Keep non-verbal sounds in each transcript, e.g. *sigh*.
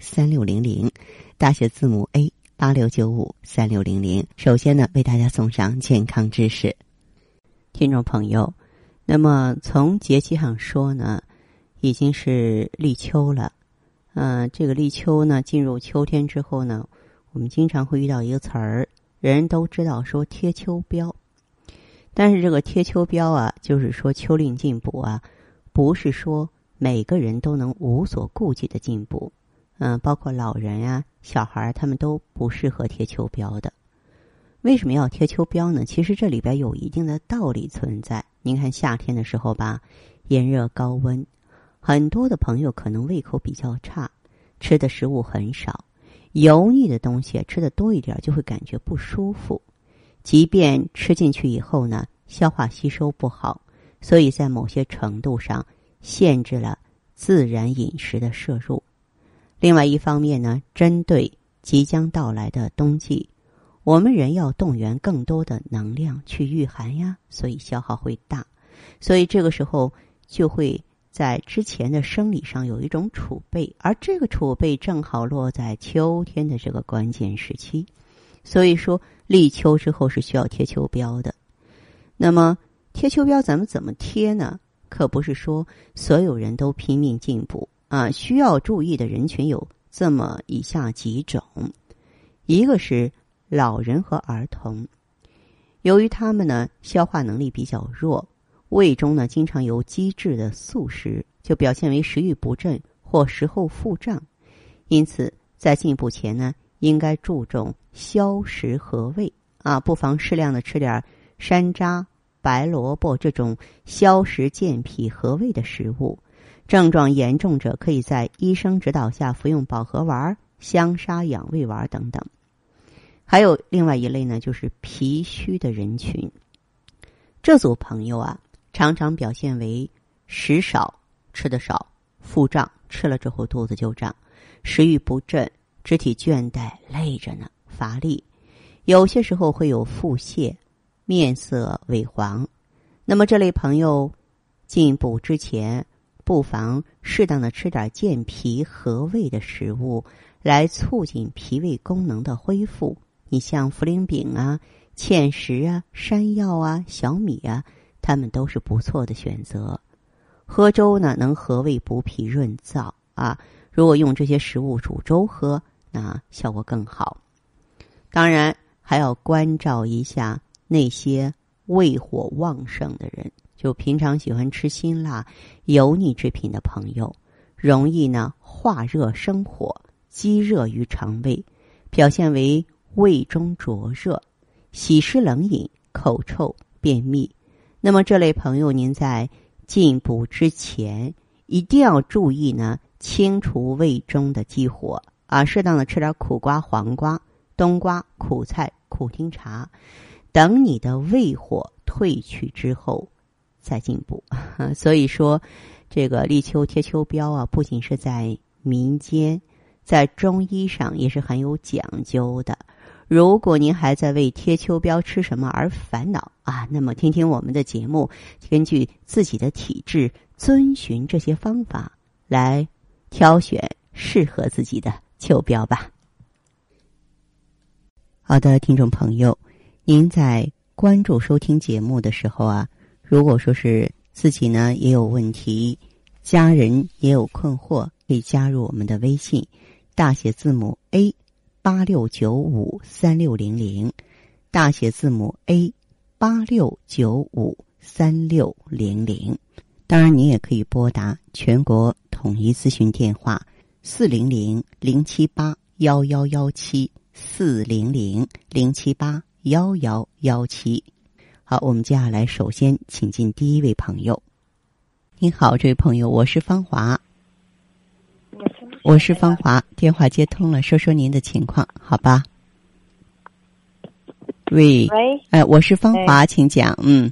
三六零零，大写字母 A 八六九五三六零零。首先呢，为大家送上健康知识，听众朋友，那么从节气上说呢，已经是立秋了。嗯，这个立秋呢，进入秋天之后呢，我们经常会遇到一个词儿，人人都知道说贴秋膘。但是这个贴秋膘啊，就是说秋令进补啊，不是说每个人都能无所顾忌的进补。嗯，包括老人呀、小孩他们都不适合贴秋膘的。为什么要贴秋膘呢？其实这里边有一定的道理存在。您看夏天的时候吧，炎热高温。很多的朋友可能胃口比较差，吃的食物很少，油腻的东西吃的多一点就会感觉不舒服。即便吃进去以后呢，消化吸收不好，所以在某些程度上限制了自然饮食的摄入。另外一方面呢，针对即将到来的冬季，我们人要动员更多的能量去御寒呀，所以消耗会大，所以这个时候就会。在之前的生理上有一种储备，而这个储备正好落在秋天的这个关键时期，所以说立秋之后是需要贴秋膘的。那么贴秋膘咱们怎么贴呢？可不是说所有人都拼命进补啊，需要注意的人群有这么以下几种：一个是老人和儿童，由于他们呢消化能力比较弱。胃中呢，经常有积滞的素食，就表现为食欲不振或食后腹胀。因此，在进补前呢，应该注重消食和胃啊，不妨适量的吃点山楂、白萝卜这种消食健脾和胃的食物。症状严重者，可以在医生指导下服用保和丸、香砂养胃丸等等。还有另外一类呢，就是脾虚的人群，这组朋友啊。常常表现为食少、吃的少、腹胀，吃了之后肚子就胀，食欲不振，肢体倦怠，累着呢，乏力，有些时候会有腹泻，面色萎黄。那么这类朋友进补之前，不妨适当的吃点健脾和胃的食物，来促进脾胃功能的恢复。你像茯苓饼啊、芡实啊、山药啊、小米啊。他们都是不错的选择。喝粥呢，能和胃补脾润燥啊。如果用这些食物煮粥喝，那效果更好。当然，还要关照一下那些胃火旺盛的人，就平常喜欢吃辛辣、油腻制品的朋友，容易呢化热生火，积热于肠胃，表现为胃中灼热、喜湿冷饮、口臭、便秘。那么这类朋友，您在进补之前一定要注意呢，清除胃中的积火啊，适当的吃点苦瓜、黄瓜、冬瓜、苦菜、苦丁茶，等你的胃火退去之后在进步。*laughs* 所以说，这个立秋贴秋膘啊，不仅是在民间，在中医上也是很有讲究的。如果您还在为贴秋膘吃什么而烦恼啊，那么听听我们的节目，根据自己的体质，遵循这些方法来挑选适合自己的秋膘吧。好的，听众朋友，您在关注收听节目的时候啊，如果说是自己呢也有问题，家人也有困惑，可以加入我们的微信，大写字母 A。八六九五三六零零，大写字母 A，八六九五三六零零。当然，您也可以拨打全国统一咨询电话四零零零七八幺幺幺七四零零零七八幺幺幺七。好，我们接下来首先请进第一位朋友。您好，这位朋友，我是芳华。我是芳华，电话接通了，说说您的情况，好吧？喂，喂，哎，我是芳华，请讲。嗯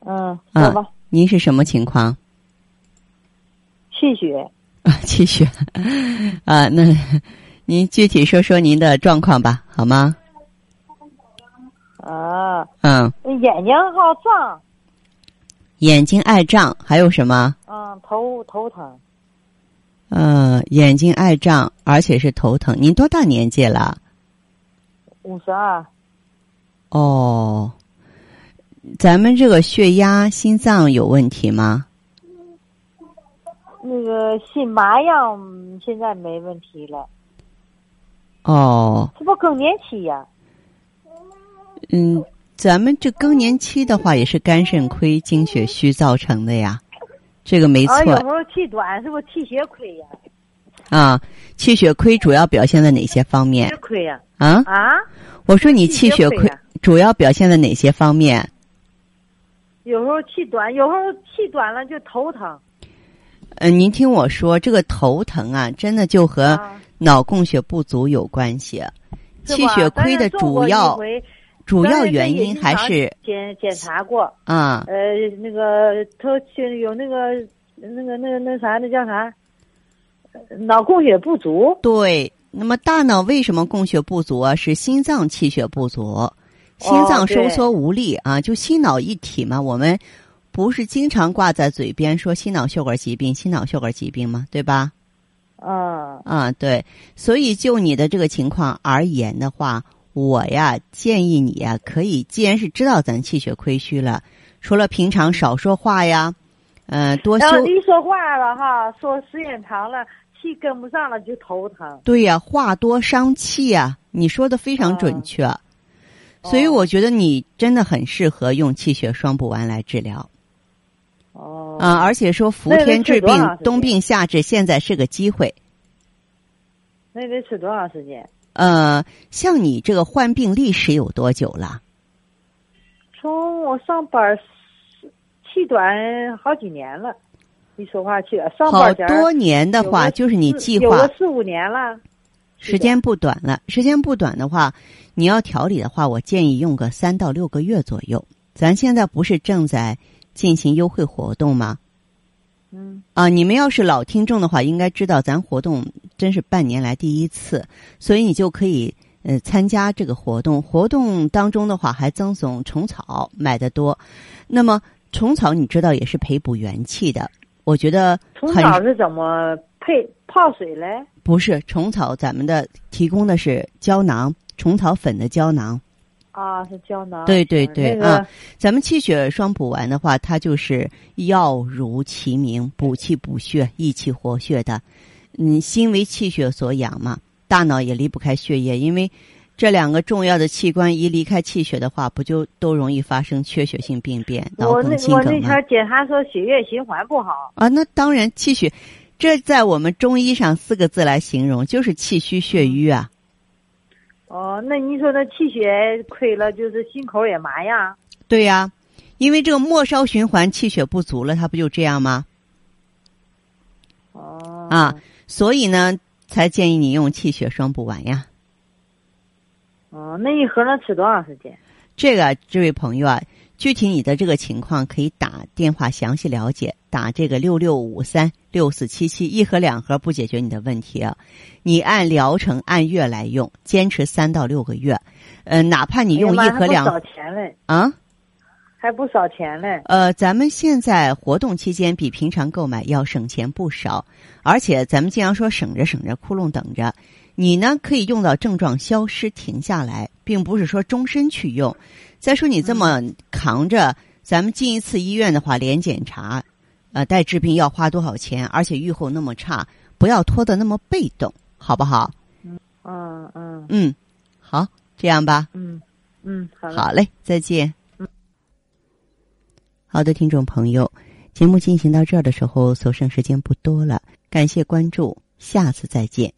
嗯，啊说吧，您是什么情况气血，啊？气血 *laughs* 啊？那您具体说说您的状况吧，好吗？啊，嗯，眼睛好胀，眼睛爱胀，还有什么？嗯，头头疼，嗯，眼睛爱胀，而且是头疼。您多大年纪了？五十二，哦，咱们这个血压、心脏有问题吗？那个心麻药现在没问题了，哦，这不更年期呀？嗯，咱们这更年期的话，也是肝肾亏、精血虚造成的呀，这个没啊，有时错候气短，是不是气血亏呀？啊。气血亏主要表现在哪些方面亏呀？啊？啊，我说你气血亏主要表现在哪些方面？有时候气短，有时候气短了就头疼。嗯、您听我说，这个头疼啊，真的就和啊脑供血不足有关系。气血亏的主要回主要原因还是检检查过，啊，呃，那个他去有那个那个那个那啥，那叫啥？呃脑供血不足。对。那么大脑为什么供血不足啊？是心脏气血不足，心脏收缩无力啊，就心脑一体嘛。我们不是经常挂在嘴边说心脑血管疾病、心脑血管疾病吗？对吧？嗯啊，对。所以就你的这个情况而言的话，我呀建议你呀，可以既然是知道咱气血亏虚了，除了平常少说话呀，呃，多休然后一说话了哈，说时间长了，气跟不上了就头疼。对呀、话多伤气呀、你说的非常准确。所以哦我觉得你真的很适合用气血双补丸来治疗哦，啊、而且说伏天治病冬病夏治，现在是个机会。那得吃多长时间？呃，像你这个患病历史有多久了？从我上班儿气短好几年了，一说话气短，上好班前儿多年的话，就是你计划有个四五年了。时间不短了。时间不短的话，你要调理的话，我建议用个三到六个月左右。咱现在不是正在进行优惠活动吗？嗯啊，你们要是老听众的话，应该知道咱活动真是半年来第一次，所以你就可以呃参加这个活动。活动当中的话，还赠送虫草，买的多。那么虫草你知道也是培补元气的，我觉得虫草是怎么配泡水嘞？不是虫草，咱们的提供的是胶囊，虫草粉的胶囊。啊，是胶囊。对对嗯对那个、啊咱们气血双补丸的话，它就是药如其名，补气补血、益气活血的。嗯，心为气血所养嘛，大脑也离不开血液，因为这两个重要的器官一离开气血的话，不就都容易发生缺血性病变、脑我那梗、心我那？天检查说血液循环不好。啊，那当然气血，这在我们中医上四个字来形容，就是气虚血瘀啊。哦，那你说那气血亏了，就是心口也麻呀？对呀、因为这个末梢循环气血不足了，它不就这样吗？哦啊，所以呢，才建议你用气血双补丸呀。哦，那一盒能吃多长时间？这个，这位朋友啊，具体你的这个情况可以打电话详细了解，打这个六六五三六四七七，一盒两盒不解决你的问题啊。你按疗程按月来用，坚持三到六个月，呃，哪怕你用一盒两还不少钱嘞，啊。还不少钱嘞。呃，咱们现在活动期间比平常购买要省钱不少，而且咱们经常说省着省着，窟窿等着。你呢可以用到症状消失停下来，并不是说终身去用。再说你这么扛着，咱们进一次医院的话，连检查，呃，带治病要花多少钱？而且预后那么差，不要拖得那么被动，好不好？嗯嗯嗯，好，这样吧。嗯嗯，好。好嘞，再见。好的，听众朋友，节目进行到这儿的时候，所剩时间不多了，感谢关注，下次再见。